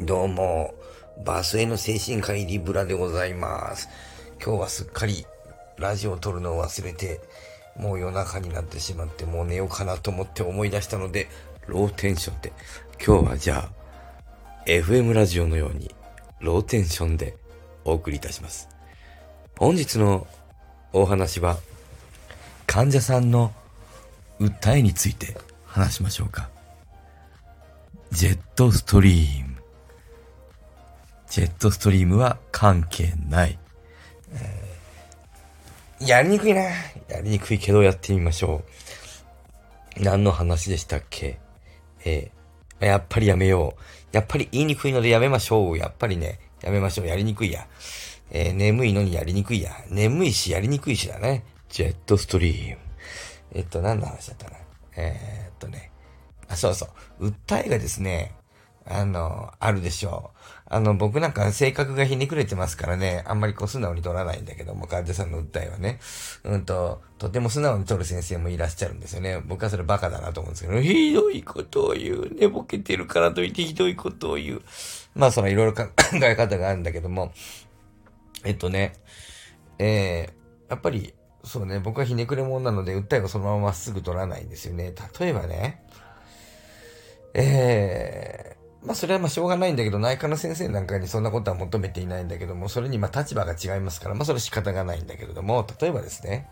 どうも、バスへの精神科医リブラでございます。今日はすっかりラジオを撮るのを忘れて、もう夜中になってしまって、もう寝ようかなと思って思い出したので、ローテンションで。今日はじゃあ、FM ラジオのように、ローテンションでお送りいたします。本日のお話は、患者さんの訴えについて話しましょうか。ジェットストリーム。ジェットストリームは関係ない。えーやりにくいな。やりにくいけどやってみましょう。何の話でしたっけ？えーやっぱりやめよう。やっぱり言いにくいのでやめましょう。やっぱりね、やめましょう。やりにくいや。えー眠いのにやりにくいや。眠いしやりにくいしだね。ジェットストリーム。えっと、何の話だったかな？えーっとね。あ、そうそう。訴えがですね、あの、あるでしょう。あの、僕なんか性格がひねくれてますからね、あんまりこう素直に取らないんだけども、患者さんの訴えはね。うんと、とても素直に取る先生もいらっしゃるんですよね。僕はそれバカだなと思うんですけど、ひどいことを言う。寝ぼけてるからといってひどいことを言う。まあ、そのいろいろ 考え方があるんだけども、えっとね、えー、やっぱり、そうね、僕はひねくれ者なので、訴えをそのまままっすぐ取らないんですよね。例えばね、えー、まあそれはまあしょうがないんだけど、内科の先生なんかにそんなことは求めていないんだけども、それにまあ立場が違いますから、まあそれは仕方がないんだけれども、例えばですね、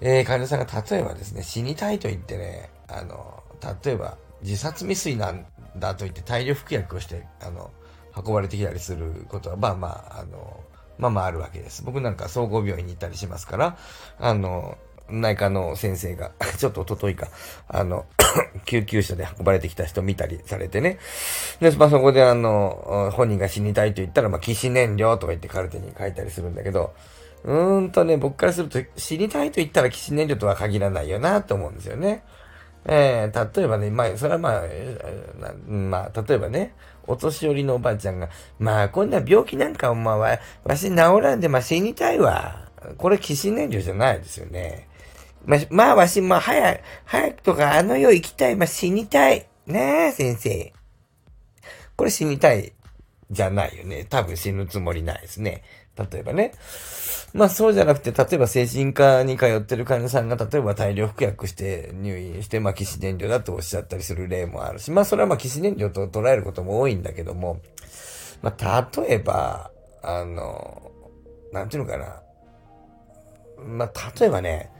えー、患者さんが例えばですね、死にたいと言ってね、あの、例えば自殺未遂なんだと言って大量服薬をして、あの、運ばれてきたりすることは、まあまあ、あの、まあまああるわけです。僕なんか総合病院に行ったりしますから、あの、内科の先生が、ちょっと一昨日か、あの、救急車で運ばれてきた人見たりされてね。で、まあそこであの、本人が死にたいと言ったら、まあ、起死燃料とか言ってカルテに書いたりするんだけど、うーんとね、僕からすると死にたいと言ったら起死燃料とは限らないよなと思うんですよね。えー、例えばね、まあ、それはまあ、まあ、例えばね、お年寄りのおばあちゃんが、まあ、こんな病気なんかお前は、わし治らんで、まあ、死にたいわ。これ、起死燃料じゃないですよね。まあ、まあ、わし、まあ、早く、早くとか、あの世行きたい、まあ、死にたい。ねえ、先生。これ死にたい、じゃないよね。多分死ぬつもりないですね。例えばね。まあそうじゃなくて、例えば精神科に通ってる患者さんが、例えば大量服薬して入院して、まあ、起死燃料だとおっしゃったりする例もあるし、まあそれはまあ起死燃料と捉えることも多いんだけども、まあ例えば、あの、なんていうのかな。まあ例えばね、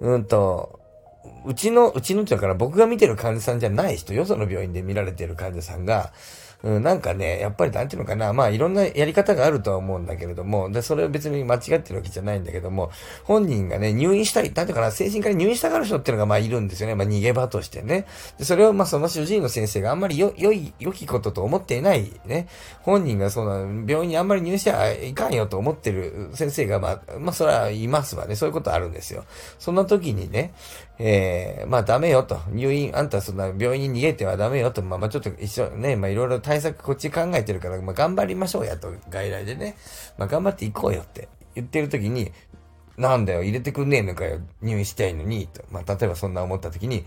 うんと、うちの、うちのってだから僕が見てる患者さんじゃない人、よその病院で見られてる患者さんが、うん、なんかね、やっぱりなんていうのかな、まあいろんなやり方があるとは思うんだけれども、で、それは別に間違ってるわけじゃないんだけども、本人がね、入院したい、なんていうかな、精神科に入院したがる人っていうのがまあいるんですよね。まあ逃げ場としてね。で、それをまあその主治医の先生があんまりよ、良い、良きことと思っていないね。本人がその病院にあんまり入院しちゃいかんよと思ってる先生がまあ、まあそれはいますわね。そういうことあるんですよ。そんな時にね、えー、まあダメよと。入院、あんたそんな病院に逃げてはダメよと。まあまあちょっと一緒ね、まあいろいろ対策こっち考えてるから、まあ頑張りましょうやと。外来でね。まあ頑張っていこうよって言ってる時に、なんだよ、入れてくんねえのかよ、入院したいのに、と。まあ例えばそんな思った時に、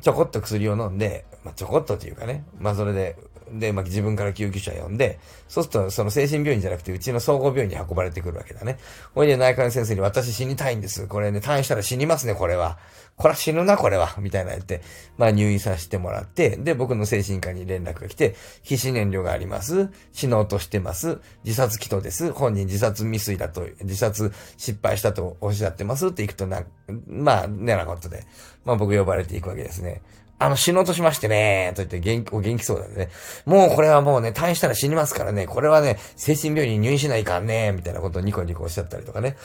ちょこっと薬を飲んで、まあちょこっとというかね。まあそれで、で、まあ、自分から救急車呼んで、そうすると、その精神病院じゃなくて、うちの総合病院に運ばれてくるわけだね。ほいで、内科の先生に、私死にたいんです。これね、退院したら死にますね、これは。これは死ぬな、これは。みたいな言って、まあ、入院させてもらって、で、僕の精神科に連絡が来て、皮脂燃料があります。死のうとしてます。自殺祈祷です。本人自殺未遂だと、自殺失敗したとおっしゃってますって行くとな、まあ、ねなことで、まあ僕呼ばれていくわけですね。あの、死のうとしましてね、と言って元気、お元気そうだね。もうこれはもうね、退院したら死にますからね、これはね、精神病院に入院しないかんね、みたいなことをニコニコおっしゃったりとかね。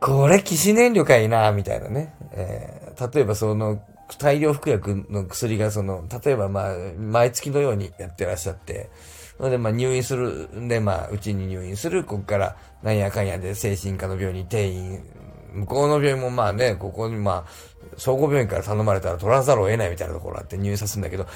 これ、騎士燃料かいな、みたいなね。えー、例えばその、大量服薬の薬がその、例えばまあ、毎月のようにやってらっしゃって、それでまあ入院する、んでまあ、うちに入院する、ここから、なんやかんやで精神科の病院に転院、向こうの病院もまあね、ここにまあ、総合病院から頼まれたら取らざるを得ないみたいなところあって入院さすんだけど、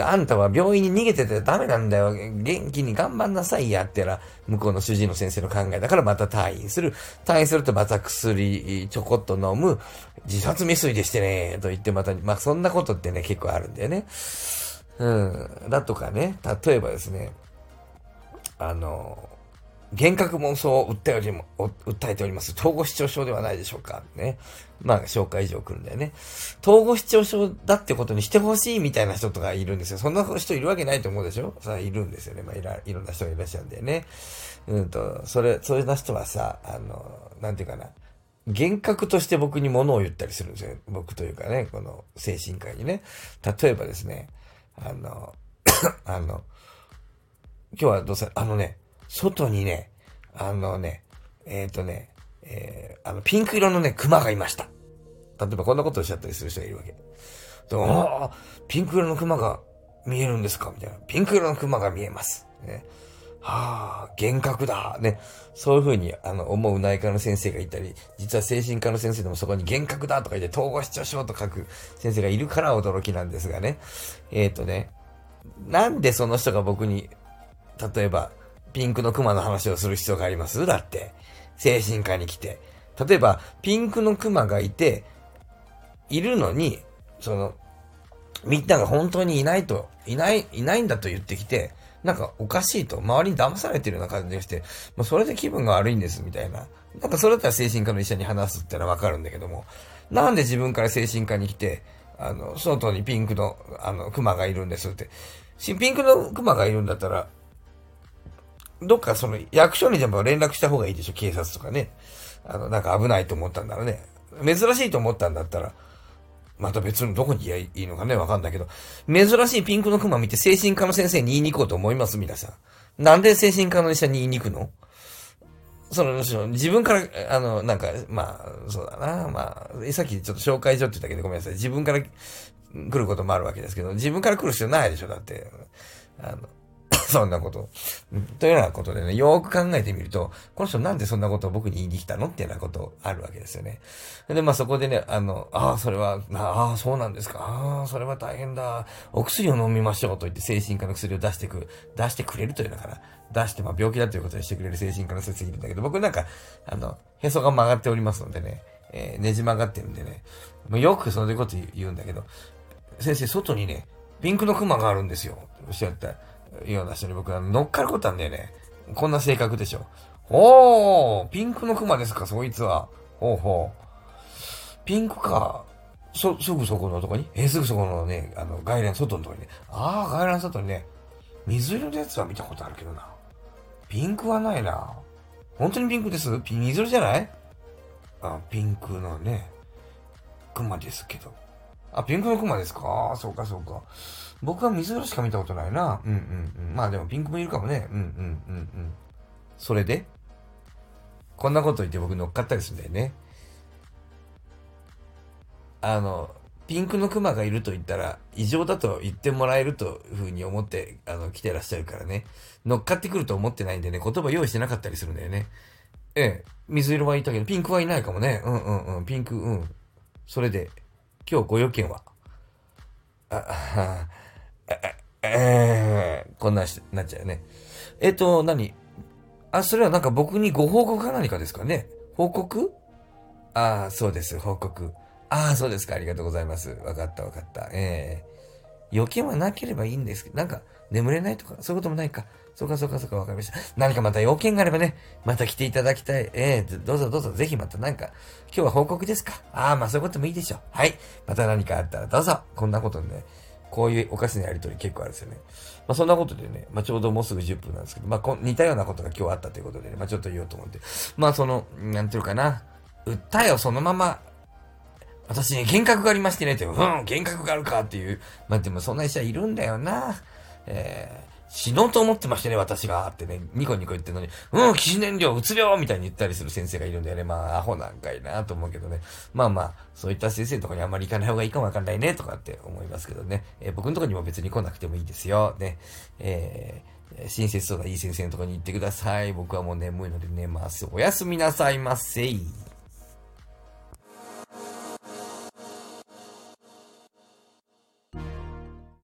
あんたは病院に逃げててダメなんだよ。元気に頑張んなさいやってら、向こうの主治医の先生の考えだからまた退院する。退院するとまた薬ちょこっと飲む。自殺未遂でしてね、と言ってまた、まあそんなことってね、結構あるんだよね。うん、だとかね、例えばですね、あの、幻覚妄想を訴えおりも訴えております。統合失調症ではないでしょうか。ね。まあ、紹介状来るんだよね。統合失調症だってことにしてほしいみたいな人とかいるんですよ。そんな人いるわけないと思うでしょさあ、いるんですよね。まあいら、いろんな人がいらっしゃるんだよね。うんと、それ、そういう人はさ、あの、なんていうかな。幻覚として僕に物を言ったりするんですよ。僕というかね、この精神科医にね。例えばですね、あの、あの、今日はどうせ、あのね、外にね、あのね、えっ、ー、とね、えー、あの、ピンク色のね、熊がいました。例えばこんなことをおっしゃったりする人がいるわけ。ああ、ピンク色の熊が見えるんですか？みたいな。ピンク色の熊が見えます。ね、はあ、幻覚だ。ね。そういうふうに、あの、思う内科の先生がいたり、実は精神科の先生でもそこに幻覚だとか言って、統合失調症と書く先生がいるから驚きなんですがね。えっ、ー、とね、なんでその人が僕に、例えば、ピンクの熊の話をする必要があります？だって。精神科に来て。例えば、ピンクの熊がいて、いるのに、その、みんなが本当にいないと、いない、いないんだと言ってきて、なんかおかしいと、周りに騙されてるような感じがして、もうそれで気分が悪いんです、みたいな。なんかそれだったら精神科の医者に話すってのはわかるんだけども、なんで自分から精神科に来て、あの、外にピンクの、あの、熊がいるんですって。ピンクの熊がいるんだったら、どっかその役所にでも連絡した方がいいでしょ、警察とかね。あの、なんか危ないと思ったんだらね。珍しいと思ったんだったら、また別のどこに言えばいいのかね、わかんないけど。珍しいピンクのクマ見て精神科の先生に言いに行こうと思います、皆さん。なんで精神科の医者に言いに行くのその、自分から、あの、なんか、まあ、そうだな、まあ、さっきちょっと紹介所って言ったけどごめんなさい。自分から来ることもあるわけですけど、自分から来る必要ないでしょ、だって。あの、そんなこと。というようなことでね、よーく考えてみると、この人なんでそんなことを僕に言いに来たのっていうようなことあるわけですよね。で、まあそこでね、あの、ああ、それは、ああ、そうなんですか。ああ、それは大変だ。お薬を飲みましょうと言って精神科の薬を出してく、出してくれるというのかな。出して、まあ病気だということにしてくれる精神科の先生いるんだけど、僕なんか、あの、へそが曲がっておりますのでね、えー、ねじ曲がってるんでね、もうよくそういうこと言うんだけど、先生、外にね、ピンクのクマがあるんですよ。おっしゃった。ような人に僕は乗っかることなんだよね。こんな性格でしょ。おーピンクのクマですか、そいつは。ほうほう。ピンクか。そ、すぐそこのとこに？え、すぐそこのね、あの、外来外のとこにね。ああ、外来外にね、水色のやつは見たことあるけどな。ピンクはないな。本当にピンクです？ピ水色じゃない？あ、ピンクのね、クマですけど。あ、ピンクのクマですか？そうかそうか。僕は水色しか見たことないな。うんうんうん。まあでもピンクもいるかもね。うんうんうんうん。それで？こんなこと言って僕乗っかったりするんだよね。あの、ピンクのクマがいると言ったら、異常だと言ってもらえるというふうに思って、あの、来てらっしゃるからね。乗っかってくると思ってないんでね、言葉用意してなかったりするんだよね。ええ、水色はいたけど、ピンクはいないかもね。うんうんうん、ピンク、うん。それで、今日ご用件は？あ、はえー、こんなし、なっちゃうね。えっ、と、何？あ、それはなんか僕にご報告か何かですかね？報告？ああ、そうです、報告。ああ、そうですか、ありがとうございます。わかったわかった。ええー、余計はなければいいんですけど、なんか、眠れないとか、そういうこともないか。そうかそうかそうか、わかりました。何かまた要件があればね、また来ていただきたい。ええー、どうぞどうぞ、ぜひまたなんか、今日は報告ですか？ああ、まあそういうこともいいでしょう。はい。また何かあったらどうぞ。こんなことね、こういうおかしなやりとり結構あるんですよね。まあそんなことでね、まあちょうどもうすぐ10分なんですけど、まあ似たようなことが今日あったということでね、まあちょっと言おうと思って。まあその、なんていうかな、訴えをそのまま、私に幻覚がありましてねって、うん、幻覚があるかっていう、まあでもそんな医者いるんだよな。えー死のうと思ってましたね、私が。ってね、ニコニコ言ってるのに、うん、騎士燃料、うつ病みたいに言ったりする先生がいるんだよね。まあ、アホなんかいなと思うけどね。まあまあ、そういった先生のとかにあんまり行かない方がいいかもわかんないね、とかって思いますけどね。えー、僕のとこにも別に来なくてもいいですよ。ね。えー、親切そうないい先生のとこに行ってください。僕はもう眠いので寝ます。おやすみなさいませ。